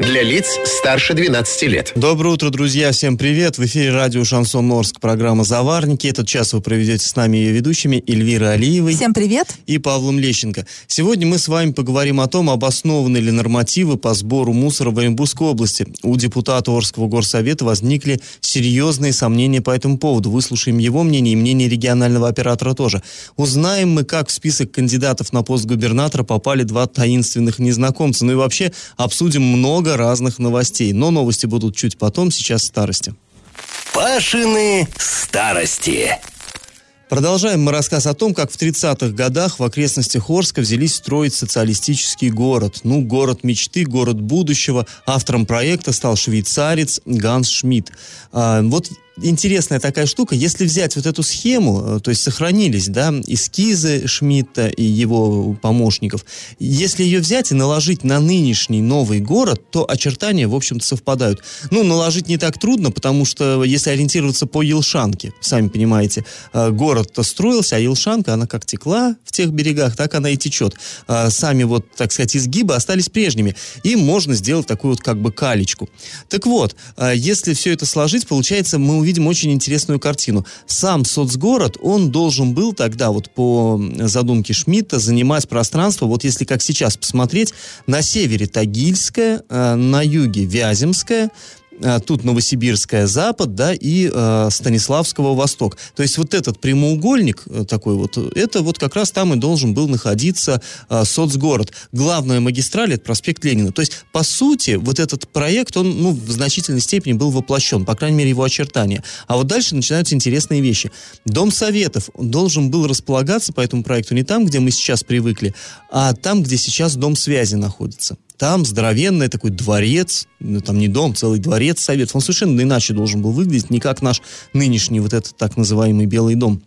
Для лиц старше 12 лет. Доброе утро, друзья. Всем привет. В эфире радио «Шансон Орск», программа «Заварники». Этот час вы проведете с нами ее ведущими Эльвирой Алиевой. Всем привет. И Павлом Лещенко. Сегодня мы с вами поговорим о том, обоснованы ли нормативы по сбору мусора в Оренбургской области. У депутата Орского горсовета возникли серьезные сомнения по этому поводу. Выслушаем его мнение и мнение регионального оператора тоже. Узнаем мы, как в список кандидатов на пост губернатора попали два таинственных незнакомца. Ну и вообще обсудим много разных новостей. Но новости будут чуть потом, сейчас старости. Пашины старости. Продолжаем мы рассказ о том, как в 30-х годах в окрестностях Орска взялись строить социалистический город. Ну, город мечты, город будущего. Автором проекта стал швейцарец Ганс Шмидт. А, вот интересная такая штука. Если взять вот эту схему, э, то есть сохранились, да, эскизы Шмидта и его помощников, если ее взять и наложить на нынешний новый город, то очертания, в общем-то, совпадают. Ну, наложить не так трудно, потому что если ориентироваться по Елшанке, сами понимаете, э, город-то строился, а Елшанка, она как текла в тех берегах, так она и течет. А сами вот, так сказать, изгибы остались прежними. И можно сделать такую вот как бы калечку. Так вот, э, если все это сложить, получается, мы увидим очень интересную картину. Сам соцгород, он должен был тогда, вот по задумке Шмидта, занимать пространство, вот если как сейчас посмотреть, на севере Тагильское, э, на юге Вяземское, тут Новосибирская запад, да, и э, Станиславского восток. То есть вот этот прямоугольник э, такой вот, это вот как раз там и должен был находиться э, соцгород. Главная магистраль это проспект Ленина. То есть по сути вот этот проект он ну в значительной степени был воплощен, по крайней мере его очертания. А вот дальше начинаются интересные вещи. Дом советов должен был располагаться по этому проекту не там, где мы сейчас привыкли, а там, где сейчас дом связи находится. Там здоровенный такой дворец, ну, там не дом, целый дворец Советов. Он совершенно иначе должен был выглядеть, не как наш нынешний вот этот так называемый Белый дом.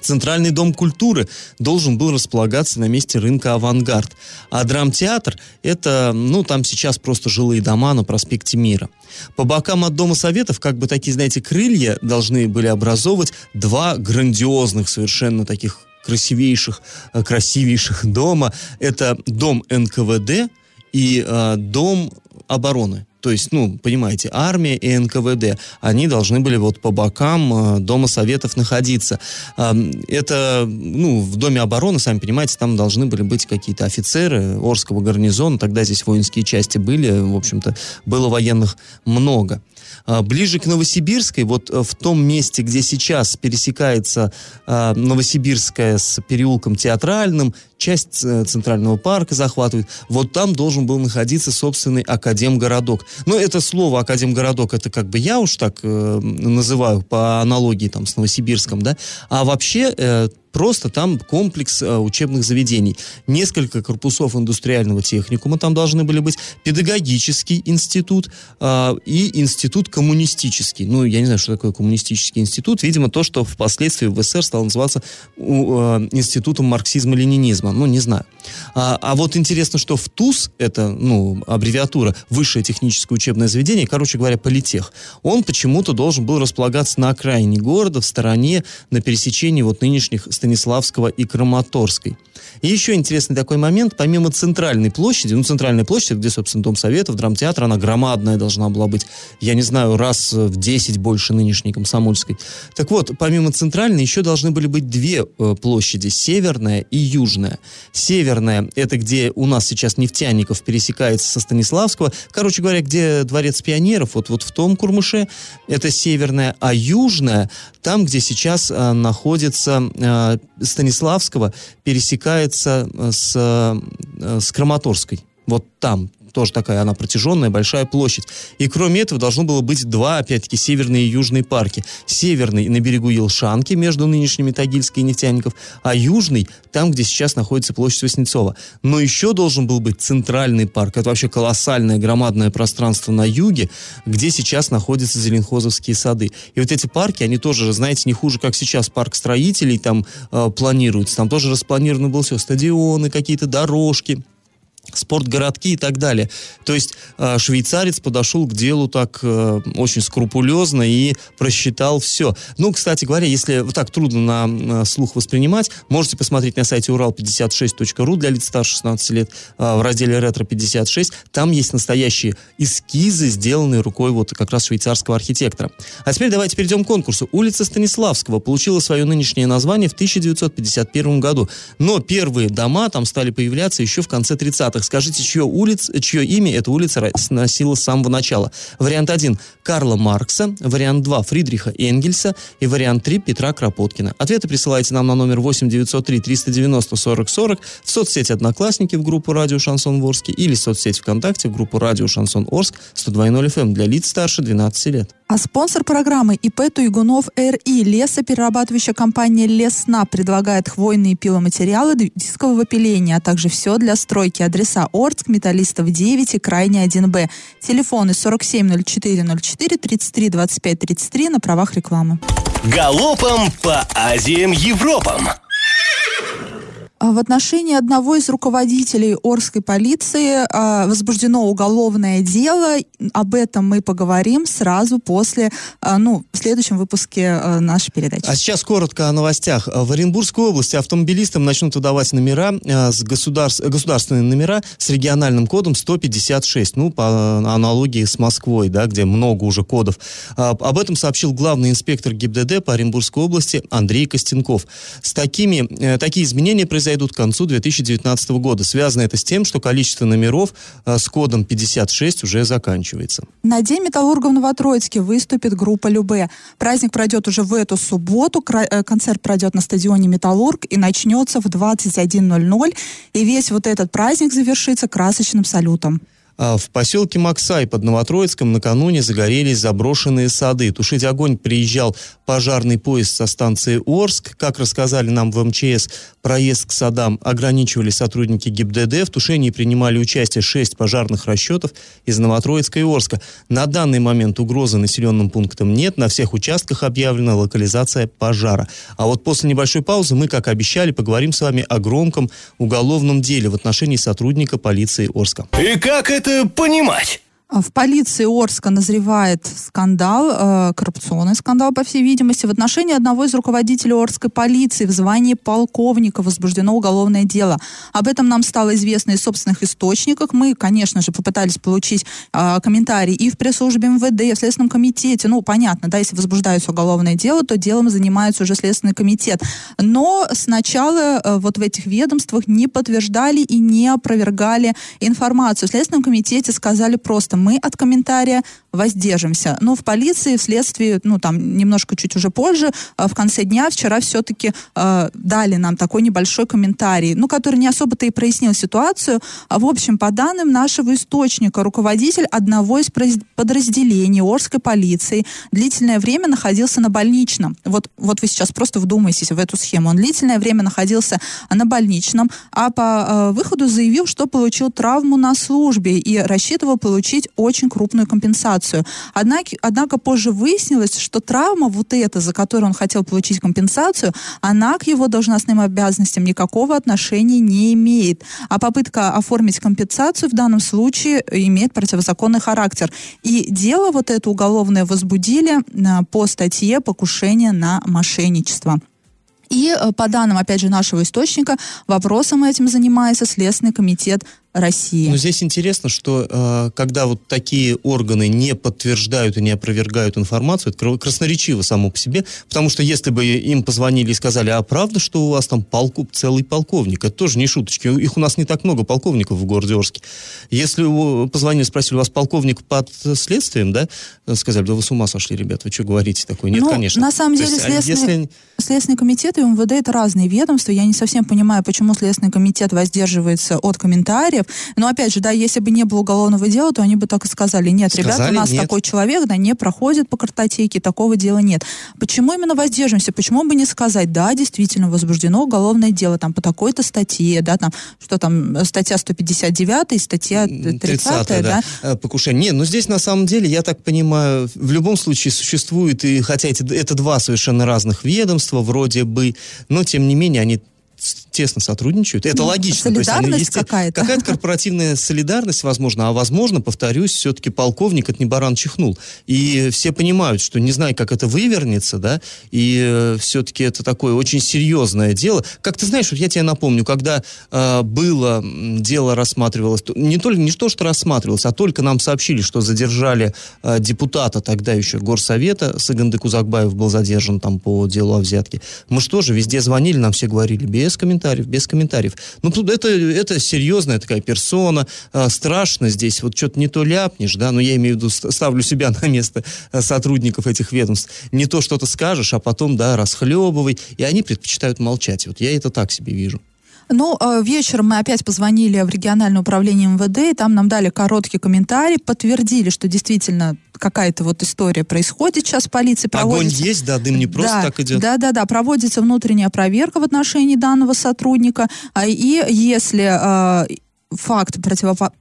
Центральный дом культуры должен был располагаться на месте рынка «Авангард». А драмтеатр – это, ну, там сейчас просто жилые дома на проспекте Мира. По бокам от Дома Советов, как бы такие, знаете, крылья должны были образовывать два грандиозных совершенно таких красивейших, э, красивейших дома. Это дом НКВД – и э, Дом обороны. То есть, ну, понимаете, армия и НКВД, они должны были вот по бокам э, Дома Советов находиться. Это, ну, в Доме обороны, сами понимаете, там должны были быть какие-то офицеры Орского гарнизона, тогда здесь воинские части были, в общем-то, было военных много. А, ближе к Новосибирской, вот э, в том месте, где сейчас пересекается а, Новосибирская с переулком Театральным, часть э, Центрального парка захватывает, вот там должен был находиться собственный Академгородок. Но это слово Академгородок, это как бы я уж так э, называю по аналогии там с Новосибирском, да, а вообще просто там комплекс э, учебных заведений. Несколько корпусов индустриального техникума там должны были быть, педагогический институт э, и институт коммунистический. Ну, я не знаю, что такое коммунистический институт. Видимо, то, что впоследствии в СССР стало называться э, институтом марксизма-ленинизма. Ну, не знаю. А, а вот интересно, что в ТУЗ, это, ну, аббревиатура, высшее техническое учебное заведение, короче говоря, политех, он почему-то должен был располагаться на окраине города, в стороне, на пересечении вот нынешних Станиславского и Краматорской. И еще интересный такой момент, помимо центральной площади, ну, центральная площадь, где, собственно, Дом Советов, драмтеатр, она громадная должна была быть, я не знаю, раз в 10 больше нынешней Комсомольской. Так вот, помимо центральной, еще должны были быть две э, площади, северная и южная. Северная, это где у нас сейчас Нефтяников пересекается со Станиславского, короче говоря, где Дворец пионеров, вот, вот в том Курмыше, это северная, а южная, там, где сейчас э, находится э, Станиславского пересекается э, с, э, с Краматорской. Вот там, тоже такая она протяженная, большая площадь. И кроме этого должно было быть два, опять-таки, северные и южные парки. Северный на берегу Елшанки, между нынешними Тагильской и Нефтяников, а южный там, где сейчас находится площадь Васнецова. Но еще должен был быть центральный парк. Это вообще колоссальное, громадное пространство на юге, где сейчас находятся Зеленхозовские сады. И вот эти парки, они тоже, знаете, не хуже, как сейчас парк строителей там э, планируется. Там тоже распланировано было все, стадионы, какие-то дорожки, спортгородки и так далее. То есть э, швейцарец подошел к делу так э, очень скрупулезно и просчитал все. Ну, кстати говоря, если вот так трудно на слух воспринимать, можете посмотреть на сайте урал56.ру для лиц старше 16 лет э, в разделе «Ретро-56». Там есть настоящие эскизы, сделанные рукой вот как раз швейцарского архитектора. А теперь давайте перейдем к конкурсу. Улица Станиславского получила свое нынешнее название в 1951 году. Но первые дома там стали появляться еще в конце 30-х. Скажите, чье, улиц, чье имя эта улица носила с самого начала? Вариант 1 – Карла Маркса, вариант 2 – Фридриха Энгельса и вариант 3 – Петра Кропоткина. Ответы присылайте нам на номер 8 903 390 40 40 в соцсети «Одноклассники» в группу «Радио Шансон Орск» или в соцсети ВКонтакте в группу «Радио Шансон Орск» 102.0 FM эм для лиц старше 12 лет. А спонсор программы ИП Туйгунов РИ лесоперерабатывающая компания Лесна предлагает хвойные пиломатериалы дискового пиления, а также все для стройки. Адреса Орск, Металлистов 9 и Крайне 1Б. Телефоны 470404 33 25 33 на правах рекламы. Галопом по Азиям Европам! А в отношении одного из руководителей Орской полиции а, возбуждено уголовное дело. Об этом мы поговорим сразу после, а, ну, в следующем выпуске нашей передачи. А сейчас коротко о новостях. В Оренбургской области автомобилистам начнут выдавать номера, с государств, государственные номера с региональным кодом 156, ну, по аналогии с Москвой, да, где много уже кодов. Об этом сообщил главный инспектор ГИБДД по Оренбургской области Андрей Костенков. С такими, э, такие изменения произойдут произойдут к концу 2019 года. Связано это с тем, что количество номеров э, с кодом 56 уже заканчивается. На День металлургов в Новотроицке выступит группа Любе. Праздник пройдет уже в эту субботу. Э, концерт пройдет на стадионе Металлург и начнется в 21.00. И весь вот этот праздник завершится красочным салютом. А в поселке Максай под Новотроицком накануне загорелись заброшенные сады. Тушить огонь приезжал пожарный поезд со станции Орск. Как рассказали нам в МЧС, проезд к садам ограничивали сотрудники ГИБДД. В тушении принимали участие шесть пожарных расчетов из Новотроицка и Орска. На данный момент угрозы населенным пунктам нет. На всех участках объявлена локализация пожара. А вот после небольшой паузы мы, как обещали, поговорим с вами о громком уголовном деле в отношении сотрудника полиции Орска. И как это это понимать? В полиции Орска назревает скандал, э, коррупционный скандал, по всей видимости. В отношении одного из руководителей Орской полиции в звании полковника возбуждено уголовное дело. Об этом нам стало известно из собственных источников. Мы, конечно же, попытались получить э, комментарии и в пресс-службе МВД, и в Следственном комитете. Ну, понятно, да, если возбуждается уголовное дело, то делом занимается уже Следственный комитет. Но сначала э, вот в этих ведомствах не подтверждали и не опровергали информацию. В Следственном комитете сказали просто, мы от комментария воздержимся. Но в полиции, вследствие, ну, там, немножко чуть уже позже, э, в конце дня, вчера все-таки э, дали нам такой небольшой комментарий, ну, который не особо-то и прояснил ситуацию. А, в общем, по данным нашего источника, руководитель одного из подразделений Орской полиции длительное время находился на больничном. Вот, вот вы сейчас просто вдумайтесь в эту схему. Он длительное время находился на больничном, а по э, выходу заявил, что получил травму на службе и рассчитывал получить получить очень крупную компенсацию. Однако, однако позже выяснилось, что травма вот эта, за которую он хотел получить компенсацию, она к его должностным обязанностям никакого отношения не имеет. А попытка оформить компенсацию в данном случае имеет противозаконный характер. И дело вот это уголовное возбудили а, по статье «Покушение на мошенничество». И э, по данным, опять же, нашего источника, вопросом этим занимается Следственный комитет России. Но здесь интересно, что э, когда вот такие органы не подтверждают и не опровергают информацию, это красноречиво само по себе, потому что если бы им позвонили и сказали, а правда, что у вас там полку, целый полковник, это тоже не шуточки, их у нас не так много полковников в городе Орске. Если позвонили, спросили, у вас полковник под следствием, да, сказали, да вы с ума сошли, ребята, вы что говорите такое? Нет, ну, конечно. На самом деле, есть, а следственный, если... Следственный комитет и МВД это разные ведомства, я не совсем понимаю, почему Следственный комитет воздерживается от комментариев, но опять же, да, если бы не было уголовного дела, то они бы так и сказали, нет, сказали, ребята, у нас нет. такой человек, да, не проходит по картотеке, такого дела нет. Почему именно воздержимся? Почему бы не сказать, да, действительно, возбуждено уголовное дело там по такой-то статье, да, там, что там, статья 159, статья 30, 30 да? да? Э, покушение. Нет, но здесь на самом деле, я так понимаю, в любом случае существует, и хотя эти, это два совершенно разных ведомства, вроде бы, но тем не менее они тесно сотрудничают. Это Ну, логично. То солидарность какая-то. Какая-то корпоративная солидарность, возможно, а возможно, повторюсь, все-таки полковник от не баран чихнул. И все понимают, что не знаю, как это вывернется, да, и все-таки это такое очень серьезное дело. Как ты знаешь, вот я тебе напомню, когда э, было дело рассматривалось, то- не только не то, что рассматривалось, а только нам сообщили, что задержали э, депутата тогда еще Горсовета, Сыганды Кузакбаев был задержан там по делу о взятке. Мы что же, везде звонили, нам все говорили, без комментариев, без комментариев. Ну, тут это, это серьезная такая персона, э, страшно здесь, вот что-то не то ляпнешь, да, но я имею в виду, ст- ставлю себя на место э, сотрудников этих ведомств, не то что-то скажешь, а потом, да, расхлебывай, и они предпочитают молчать. Вот я это так себе вижу. Ну, э, вечером мы опять позвонили в региональное управление МВД, и там нам дали короткий комментарий, подтвердили, что действительно какая-то вот история происходит сейчас в полиции. Огонь проводится- есть, да, дым не просто да, так идет. Да, да, да. Проводится внутренняя проверка в отношении данного сотрудника. А, И если э, факт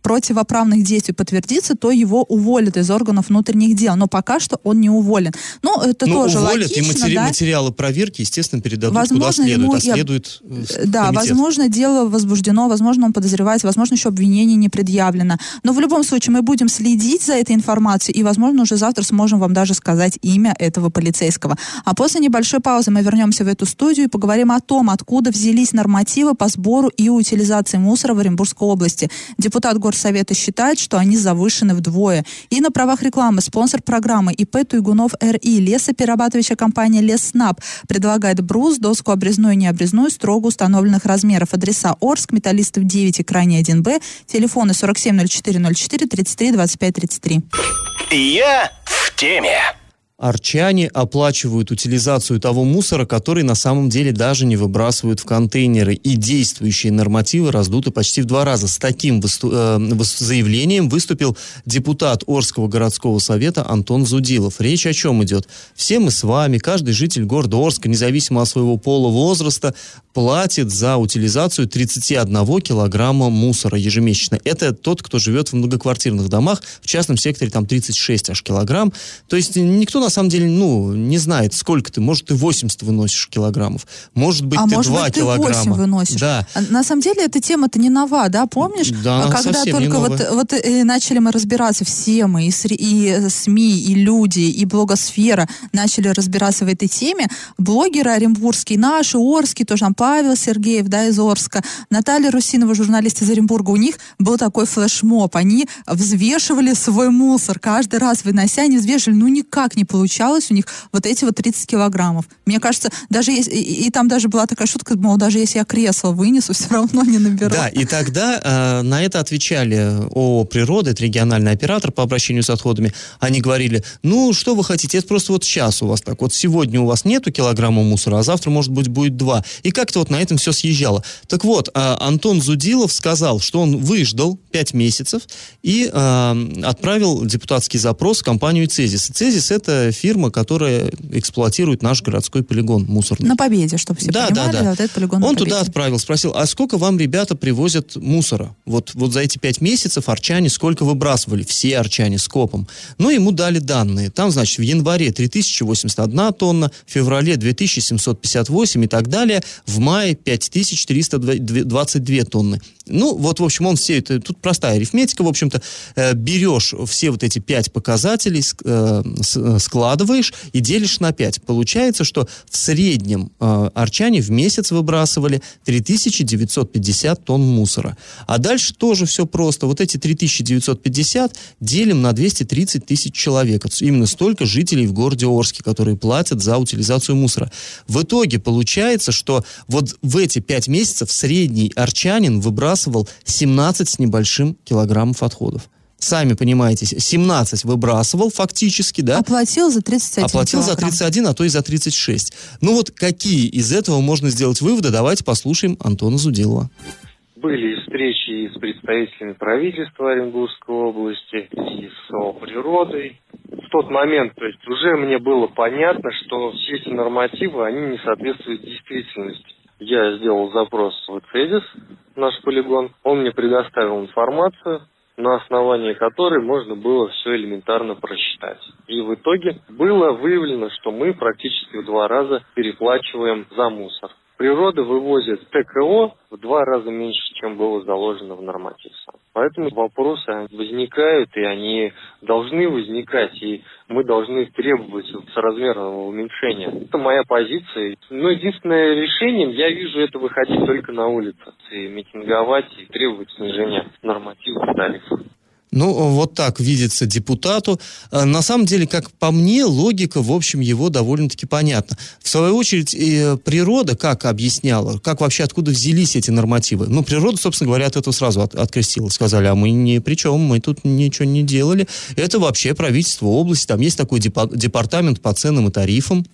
противоправных действий подтвердится, то его уволят из органов внутренних дел. Но пока что он не уволен. Ну, это Ну, тоже уволят, логично, и матери- да? материалы проверки, естественно, передадут куда Возможно, следует, ему а следует э, в Да, комитет. возможно, дело возбуждено, возможно, он подозревается, возможно, еще обвинение не предъявлено. Но в любом случае мы будем следить за этой информацией и, возможно, уже завтра сможем вам даже сказать имя этого полицейского. А после небольшой паузы мы вернемся в эту студию и поговорим о том, откуда взялись нормативы по сбору и утилизации мусора в Оренбургской области. Депутат Горсовета считает, что они завышены вдвое. И на правах рекламы спонсор программы ИП Туйгунов РИ лесоперерабатывающая компания Лесснаб предлагает брус, доску обрезную и необрезную строго установленных размеров. Адреса Орск, Металлистов 9 и Крайний 1Б, телефоны 470404 33 25 33. Я в теме. Арчане оплачивают утилизацию того мусора, который на самом деле даже не выбрасывают в контейнеры. И действующие нормативы раздуты почти в два раза. С таким высту- э, заявлением выступил депутат Орского городского совета Антон Зудилов. Речь о чем идет? Все мы с вами, каждый житель города Орска, независимо от своего пола, возраста, платит за утилизацию 31 килограмма мусора ежемесячно. Это тот, кто живет в многоквартирных домах, в частном секторе там 36 аж килограмм. То есть никто на самом деле, ну, не знает, сколько ты, может, ты 80 выносишь килограммов, может быть, а ты может 2 быть, ты килограмма. 8 выносишь. Да. А На самом деле эта тема-то не нова, да, помнишь? Да, А Когда только вот, вот э, начали мы разбираться, все мы, и, и э, СМИ, и люди, и блогосфера начали разбираться в этой теме, блогеры оренбургские, наши, Орские, тоже там Павел Сергеев, да, из Орска, Наталья Русинова, журналист из Оренбурга, у них был такой флешмоб, они взвешивали свой мусор, каждый раз вынося, они взвешивали, ну никак не получалось у них вот эти вот 30 килограммов. Мне кажется, даже если, и, и там даже была такая шутка, мол, даже если я кресло вынесу, все равно не наберу. Да, и тогда э, на это отвечали ООО «Природа», это региональный оператор по обращению с отходами. Они говорили, ну, что вы хотите, это просто вот сейчас у вас так. Вот сегодня у вас нету килограмма мусора, а завтра, может быть, будет два. И как-то вот на этом все съезжало. Так вот, э, Антон Зудилов сказал, что он выждал пять месяцев и э, отправил депутатский запрос в компанию «Цезис». «Цезис» — это фирма, которая эксплуатирует наш городской полигон мусорный. На победе, чтобы все Да, понимали, да, да. вот этот полигон Он туда отправил, спросил, а сколько вам ребята привозят мусора? Вот, вот за эти пять месяцев арчане сколько выбрасывали? Все арчане с копом. Ну, ему дали данные. Там, значит, в январе 3081 тонна, в феврале 2758 и так далее, в мае 5322 тонны. Ну, вот, в общем, он все это, тут простая арифметика, в общем-то, э, берешь все вот эти пять показателей, э, э, складываешь и делишь на 5. Получается, что в среднем арчане в месяц выбрасывали 3950 тонн мусора. А дальше тоже все просто. Вот эти 3950 делим на 230 тысяч человек. Это Именно столько жителей в городе Орске, которые платят за утилизацию мусора. В итоге получается, что вот в эти 5 месяцев средний арчанин выбрасывал 17 с небольшим килограммов отходов. Сами понимаете, 17 выбрасывал фактически, да? Оплатил за 31 Оплатил за килограмм. 31, а то и за 36. Ну вот какие из этого можно сделать выводы? Давайте послушаем Антона Зудилова. Были встречи и с представителями правительства Оренбургской области, и с природой. В тот момент, то есть уже мне было понятно, что все эти нормативы, они не соответствуют действительности. Я сделал запрос в ЦЕДИС, наш полигон. Он мне предоставил информацию, на основании которой можно было все элементарно просчитать. И в итоге было выявлено, что мы практически в два раза переплачиваем за мусор. Природа вывозит ТКО в два раза меньше, чем было заложено в норматив сам. Поэтому вопросы возникают, и они должны возникать, и мы должны требовать соразмерного уменьшения. Это моя позиция. Но единственное решение, я вижу, это выходить только на улицу, и митинговать, и требовать снижения нормативов тарифов. Ну, вот так видится депутату. А, на самом деле, как по мне, логика, в общем, его довольно-таки понятна. В свою очередь, и природа как объясняла, как вообще, откуда взялись эти нормативы? Ну, природа, собственно говоря, от этого сразу от, открестила. Сказали, а мы ни при чем, мы тут ничего не делали. Это вообще правительство области, там есть такой департамент по ценам и тарифам,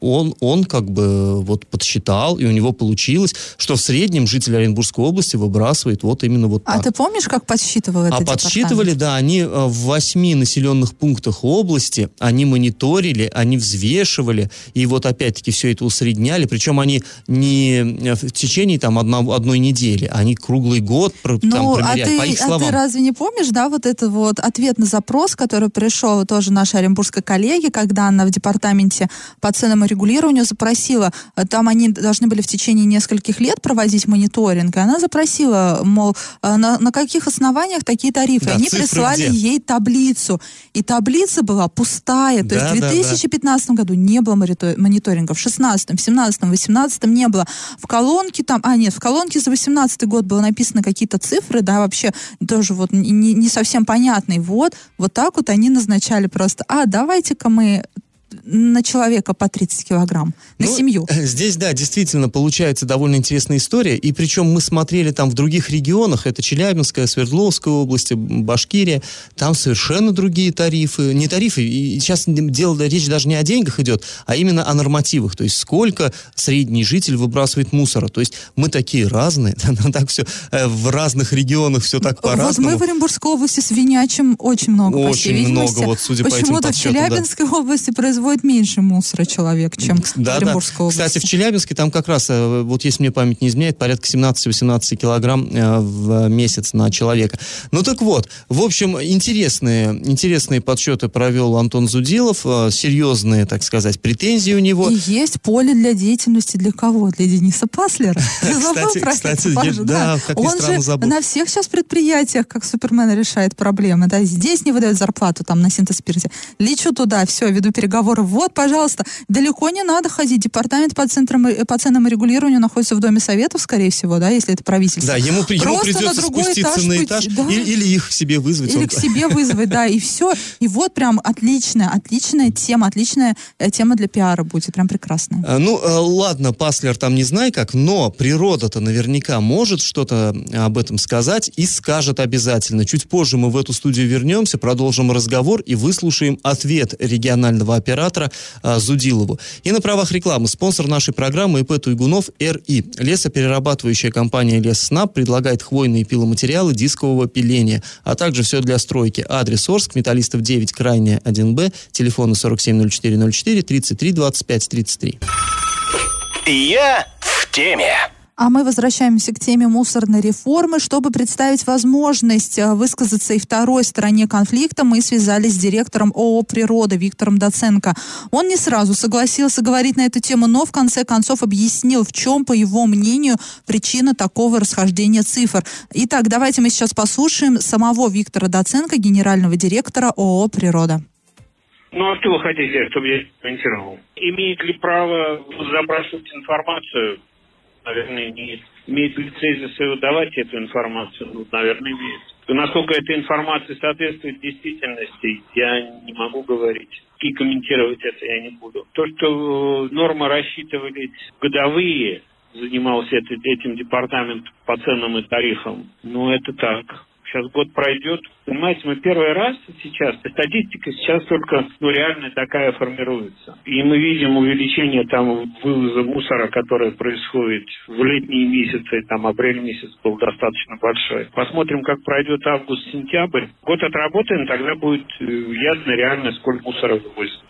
он, он как бы вот подсчитал, и у него получилось, что в среднем житель Оренбургской области выбрасывает вот именно вот а так. А ты помнишь, как подсчитывал это А подсчитывали, да, они э, в восьми населенных пунктах области, они мониторили, они взвешивали, и вот опять-таки все это усредняли, причем они не э, в течение там одного, одной недели, они круглый год ну, там а ты, по их словам. А ты разве не помнишь, да, вот этот вот ответ на запрос, который пришел тоже нашей оренбургской коллеге, когда она в департаменте по ценному регулированию запросила, там они должны были в течение нескольких лет проводить мониторинг, и она запросила, мол, э, на, на каких основаниях такие тарифы. Да, они прислали где? ей таблицу, и таблица была пустая, то да, есть в 2015 да, да. году не было мониторинга, в 16, в 17, в 18 не было. В колонке там, а нет, в колонке за 18 год было написано какие-то цифры, да, вообще тоже вот не, не совсем понятные. Вот, вот так вот они назначали просто, а давайте-ка мы на человека по 30 килограмм, на ну, семью. Э, здесь, да, действительно получается довольно интересная история. И причем мы смотрели там в других регионах, это Челябинская, Свердловская область, Башкирия, там совершенно другие тарифы. Не тарифы, и сейчас дело, речь даже не о деньгах идет, а именно о нормативах. То есть сколько средний житель выбрасывает мусора. То есть мы такие разные, так все э, в разных регионах все так по-разному. Вот мы в Оренбургской области свинячим очень много, Очень много, вот судя по этим Почему-то в Челябинской да. области производится производит меньше мусора человек, чем да, в Оренбургской да. области. Кстати, в Челябинске там как раз, э, вот если мне память не изменяет, порядка 17-18 килограмм э, в месяц на человека. Ну так вот, в общем, интересные, интересные подсчеты провел Антон Зудилов, э, серьезные, так сказать, претензии у него. И есть поле для деятельности для кого? Для Дениса Паслера. Кстати, кстати, да, как Он же на всех сейчас предприятиях, как Супермен, решает проблемы. Да, здесь не выдают зарплату там на синтез-спирте. Лечу туда, все, веду переговоры разговоры. Вот, пожалуйста, далеко не надо ходить. Департамент по, центрам, по ценам и регулированию находится в Доме Советов, скорее всего, да, если это правительство. Да, ему, ему придется на спуститься этаж, на этаж да. или, или их к себе вызвать. Или он... к себе вызвать, да, и все. И вот прям отличная, отличная тема, отличная э, тема для пиара будет, прям прекрасная. А, ну, э, ладно, Паслер там не знаю как, но природа-то наверняка может что-то об этом сказать и скажет обязательно. Чуть позже мы в эту студию вернемся, продолжим разговор и выслушаем ответ регионального оператора оператора а, Зудилову. И на правах рекламы спонсор нашей программы ИП Туйгунов РИ. Лесоперерабатывающая компания Лесснаб предлагает хвойные пиломатериалы дискового пиления, а также все для стройки. Адрес Орск, Металлистов 9, Крайняя 1Б, телефоны 470404 33 25 33. Я в теме. А мы возвращаемся к теме мусорной реформы. Чтобы представить возможность э, высказаться и второй стороне конфликта, мы связались с директором ООО «Природа» Виктором Доценко. Он не сразу согласился говорить на эту тему, но в конце концов объяснил, в чем, по его мнению, причина такого расхождения цифр. Итак, давайте мы сейчас послушаем самого Виктора Доценко, генерального директора ООО «Природа». Ну, а что вы хотите, чтобы я комментировал? Имеет ли право запрашивать информацию наверное, имеет. Имеет лицензию давать эту информацию? Ну, наверное, имеет. Насколько эта информация соответствует действительности, я не могу говорить. И комментировать это я не буду. То, что э, нормы рассчитывались годовые, занимался этим департамент по ценам и тарифам, ну, это так сейчас год пройдет. Понимаете, мы первый раз сейчас, статистика сейчас только ну, реально такая формируется. И мы видим увеличение там вывоза мусора, которое происходит в летние месяцы, там апрель месяц был достаточно большой. Посмотрим, как пройдет август-сентябрь. Год отработаем, тогда будет э, ясно реально, сколько мусора вывозится.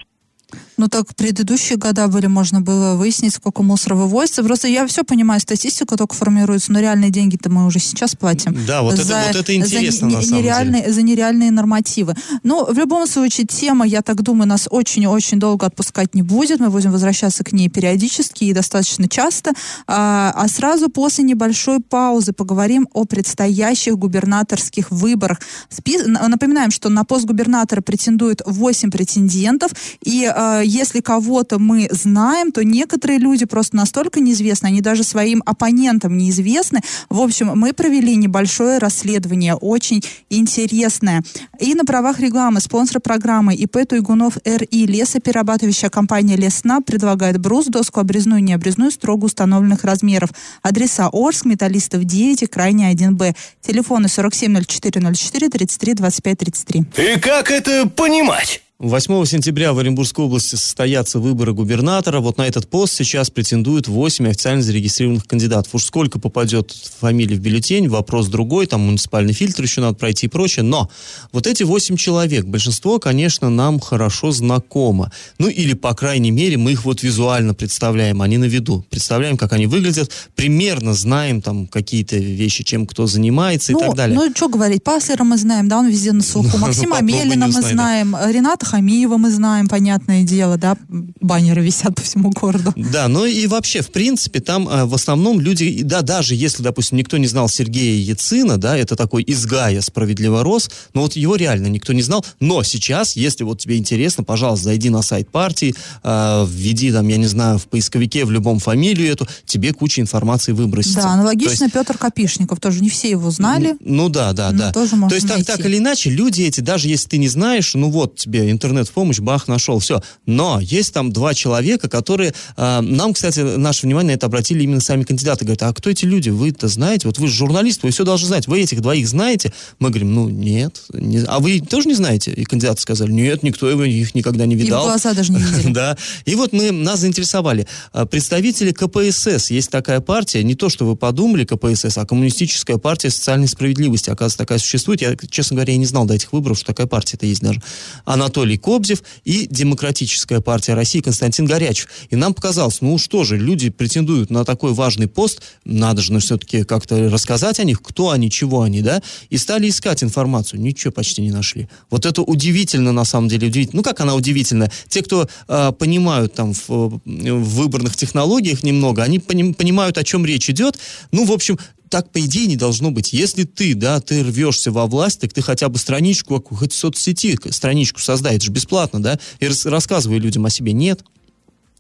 Ну так предыдущие года были, можно было выяснить, сколько мусора вывозится. Просто я все понимаю, статистика только формируется, но реальные деньги-то мы уже сейчас платим. Да, вот, за, это, вот это интересно за, на самом нереальные, деле. За нереальные нормативы. Ну, в любом случае, тема, я так думаю, нас очень-очень долго отпускать не будет. Мы будем возвращаться к ней периодически и достаточно часто. А, а сразу после небольшой паузы поговорим о предстоящих губернаторских выборах. Спи... Напоминаем, что на пост губернатора претендует 8 претендентов. И э, если кого-то мы знаем, то некоторые люди просто настолько неизвестны, они даже своим оппонентам неизвестны. В общем, мы провели небольшое расследование, очень интересное. И на правах рекламы спонсор программы ИП Туйгунов РИ лесоперерабатывающая компания Лесна предлагает брус, доску обрезную и необрезную строго установленных размеров. Адреса Орск, Металлистов 9 и Крайне 1Б. Телефоны 470404 33 25 33. И как это понимать? 8 сентября в Оренбургской области состоятся выборы губернатора. Вот на этот пост сейчас претендуют 8 официально зарегистрированных кандидатов. Уж сколько попадет фамилий в бюллетень, вопрос другой, там муниципальный фильтр еще надо пройти и прочее. Но вот эти 8 человек, большинство, конечно, нам хорошо знакомо. Ну или, по крайней мере, мы их вот визуально представляем, они на виду. Представляем, как они выглядят, примерно знаем там какие-то вещи, чем кто занимается ну, и так далее. Ну, что говорить, Паслера мы знаем, да, он везде на слуху. Максима попробуй Амелина мы знаем, Рената Хамиева мы знаем, понятное дело, да, баннеры висят по всему городу. Да, ну и вообще, в принципе, там э, в основном люди, да, даже если, допустим, никто не знал Сергея Яцина, да, это такой из Гая справедливо рос, но вот его реально никто не знал. Но сейчас, если вот тебе интересно, пожалуйста, зайди на сайт партии, э, введи там, я не знаю, в поисковике в любом фамилию эту, тебе куча информации выбросится. Да, аналогично есть- Петр Копишников, тоже не все его знали. ну да, да, Ну, да. тоже можно То есть так, так или иначе, люди эти, даже если ты не знаешь, ну вот тебе интернет в помощь, бах, нашел, все. Но есть там два человека, которые, э, нам, кстати, наше внимание на это обратили именно сами кандидаты. Говорят, а кто эти люди? Вы-то знаете? Вот вы же журналист, вы все должны знать. Вы этих двоих знаете? Мы говорим, ну нет. не- А вы тоже не знаете? И кандидаты сказали, нет, никто его- их никогда не И видал. глаза даже не видели. Да. И вот мы, нас заинтересовали. А, Представители КПСС. Есть такая партия, не то, что вы подумали, КПСС, а Коммунистическая партия социальной справедливости. Оказывается, такая существует. Я, честно говоря, я не знал до этих выборов, что такая партия-то есть даже. Анатолий Кобзев и Демократическая партия России Константин Горячев. И нам показалось, ну что же, люди претендуют на такой важный пост, надо же ну, все-таки как-то рассказать о них, кто они, чего они, да, и стали искать информацию. Ничего почти не нашли. Вот это удивительно, на самом деле, удивительно. Ну, как она удивительна? Те, кто э, понимают там в, в выборных технологиях немного, они поним- понимают, о чем речь идет. Ну, в общем, так, по идее, не должно быть. Если ты, да, ты рвешься во власть, так ты хотя бы страничку, хоть в соцсети страничку же бесплатно, да, и рас- рассказывай людям о себе. Нет.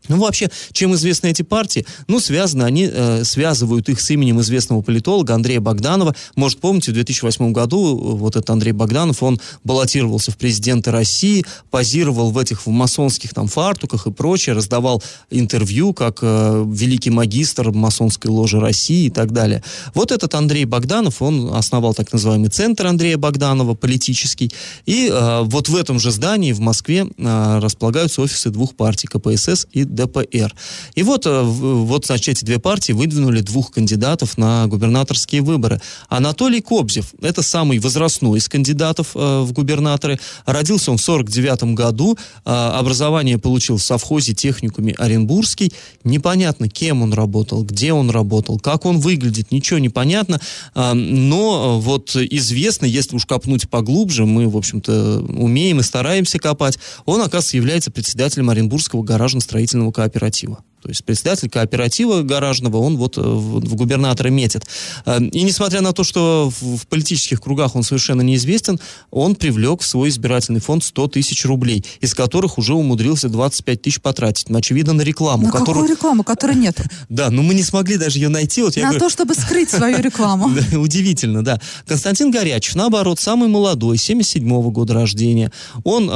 Ну, вообще, чем известны эти партии? Ну, связаны они, э, связывают их с именем известного политолога Андрея Богданова. Может, помните, в 2008 году э, вот этот Андрей Богданов, он баллотировался в президенты России, позировал в этих в масонских там фартуках и прочее, раздавал интервью как э, великий магистр масонской ложи России и так далее. Вот этот Андрей Богданов, он основал так называемый центр Андрея Богданова, политический. И э, вот в этом же здании в Москве э, располагаются офисы двух партий, КПСС и ДПР. И вот, э, вот, значит, эти две партии выдвинули двух кандидатов на губернаторские выборы. Анатолий Кобзев, это самый возрастной из кандидатов э, в губернаторы. Родился он в 49 году, э, образование получил в совхозе техникуме Оренбургский. Непонятно, кем он работал, где он работал, как он выглядит, ничего не понятно. Но вот известно, если уж копнуть поглубже, мы, в общем-то, умеем и стараемся копать, он, оказывается, является председателем Оренбургского гаражно-строительного кооператива. То есть председатель кооператива гаражного, он вот э, в, губернатора метит. Э, И несмотря на то, что в, политических кругах он совершенно неизвестен, он привлек в свой избирательный фонд 100 тысяч рублей, из которых уже умудрился 25 тысяч потратить. Ну, очевидно, на рекламу. На которую... какую рекламу, которой нет? Да, но мы не смогли даже ее найти. Вот я На говорю, то, чтобы скрыть свою рекламу. удивительно, да. Константин Горячев, наоборот, самый молодой, 77 года рождения. Он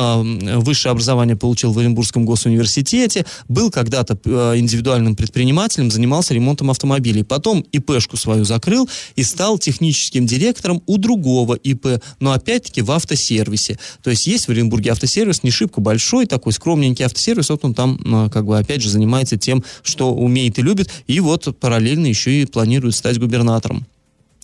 высшее образование получил в Оренбургском госуниверситете, был когда-то э, индивидуальным предпринимателем, занимался ремонтом автомобилей. Потом ИПшку свою закрыл и стал техническим директором у другого ИП, но опять-таки в автосервисе. То есть есть в Оренбурге автосервис, не шибко большой, такой скромненький автосервис, вот он там, э, как бы, опять же, занимается тем, что умеет и любит, и вот параллельно еще и планирует стать губернатором.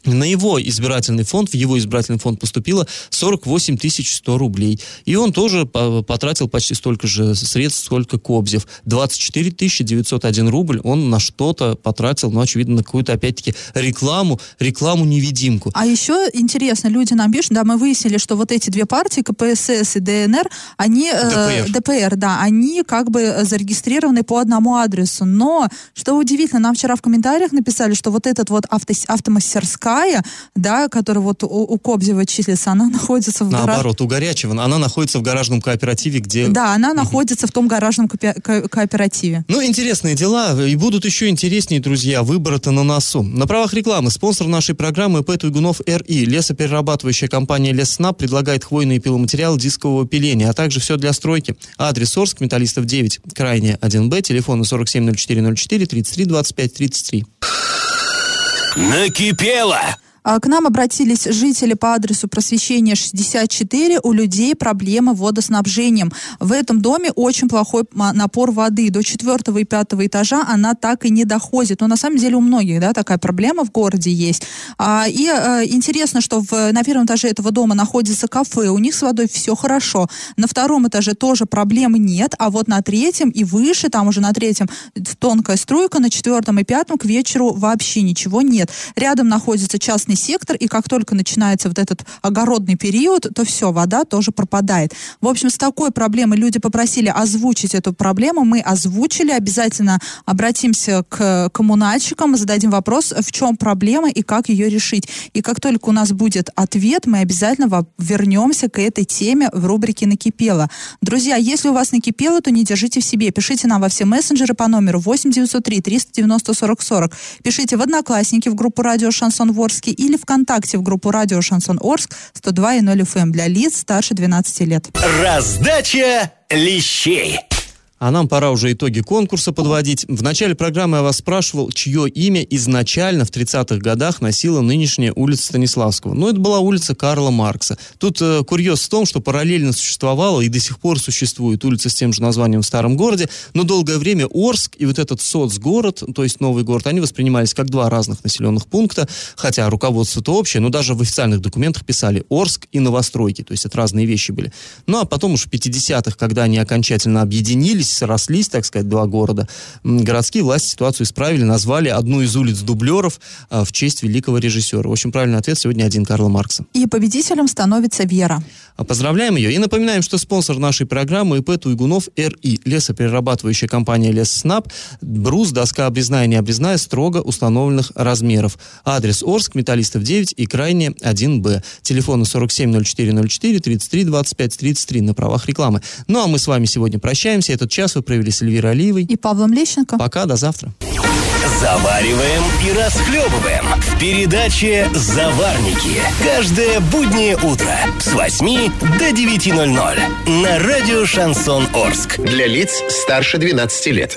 На его избирательный фонд, в его избирательный фонд поступило 48 100 рублей. И он тоже потратил почти столько же средств, сколько Кобзев. 24 901 рубль он на что-то потратил, ну, очевидно, на какую-то, опять-таки, рекламу, рекламу-невидимку. А еще интересно, люди нам пишут, да, мы выяснили, что вот эти две партии, КПСС и ДНР, они... Э, ДПР. ДПР, да, они как бы зарегистрированы по одному адресу. Но, что удивительно, нам вчера в комментариях написали, что вот этот вот авто, автомастерская Кая, да, которая вот у, у Кобзева числится, она находится в Наоборот, гараж... у Горячего, она находится в гаражном кооперативе, где... Да, она находится в том гаражном кооперативе. Ну, интересные дела, и будут еще интереснее, друзья, выборы-то на носу. На правах рекламы спонсор нашей программы П. Туйгунов РИ, лесоперерабатывающая компания Леснаб предлагает хвойные пиломатериалы дискового пиления, а также все для стройки. Адрес Орск, Металлистов 9, крайне 1Б, телефон 470404 33 25 33. Накипело! А, к нам обратились жители по адресу Просвещения 64. У людей проблемы водоснабжением. В этом доме очень плохой напор воды. До четвертого и пятого этажа она так и не доходит. Но на самом деле у многих да, такая проблема в городе есть. А, и а, интересно, что в, на первом этаже этого дома находится кафе. У них с водой все хорошо. На втором этаже тоже проблем нет. А вот на третьем и выше, там уже на третьем тонкая струйка, на четвертом и пятом к вечеру вообще ничего нет. Рядом находится частный частный сектор, и как только начинается вот этот огородный период, то все, вода тоже пропадает. В общем, с такой проблемой люди попросили озвучить эту проблему, мы озвучили, обязательно обратимся к коммунальщикам, зададим вопрос, в чем проблема и как ее решить. И как только у нас будет ответ, мы обязательно вернемся к этой теме в рубрике «Накипело». Друзья, если у вас накипело, то не держите в себе. Пишите нам во все мессенджеры по номеру 8903 390 40 40. Пишите в Одноклассники в группу «Радио Шансон Ворске» или ВКонтакте в группу радио Шансон Орск 102.0 FM эм для лиц старше 12 лет. Раздача лещей. А нам пора уже итоги конкурса подводить. В начале программы я вас спрашивал, чье имя изначально в 30-х годах носила нынешняя улица Станиславского. Ну, это была улица Карла Маркса. Тут э, курьез в том, что параллельно существовала и до сих пор существует улица с тем же названием в старом городе, но долгое время Орск и вот этот соцгород, то есть новый город, они воспринимались как два разных населенных пункта, хотя руководство-то общее, но даже в официальных документах писали Орск и новостройки, то есть это разные вещи были. Ну, а потом уж в 50-х, когда они окончательно объединились, срослись, так сказать, два города, городские власти ситуацию исправили, назвали одну из улиц дублеров а, в честь великого режиссера. В общем, правильный ответ сегодня один Карла Маркса. И победителем становится Вера. А, поздравляем ее и напоминаем, что спонсор нашей программы ИП Туйгунов РИ, лесоперерабатывающая компания Лесснаб, брус, доска обрезная и необрезная строго установленных размеров. Адрес Орск, Металлистов 9 и крайне 1Б. Телефоны 470404 33 25 33 на правах рекламы. Ну а мы с вами сегодня прощаемся. Этот час час вы провели с Эльвирой Алиевой. И Павлом Лещенко. Пока, до завтра. Завариваем и расхлебываем в передаче «Заварники». Каждое буднее утро с 8 до 9.00 на радио «Шансон Орск». Для лиц старше 12 лет.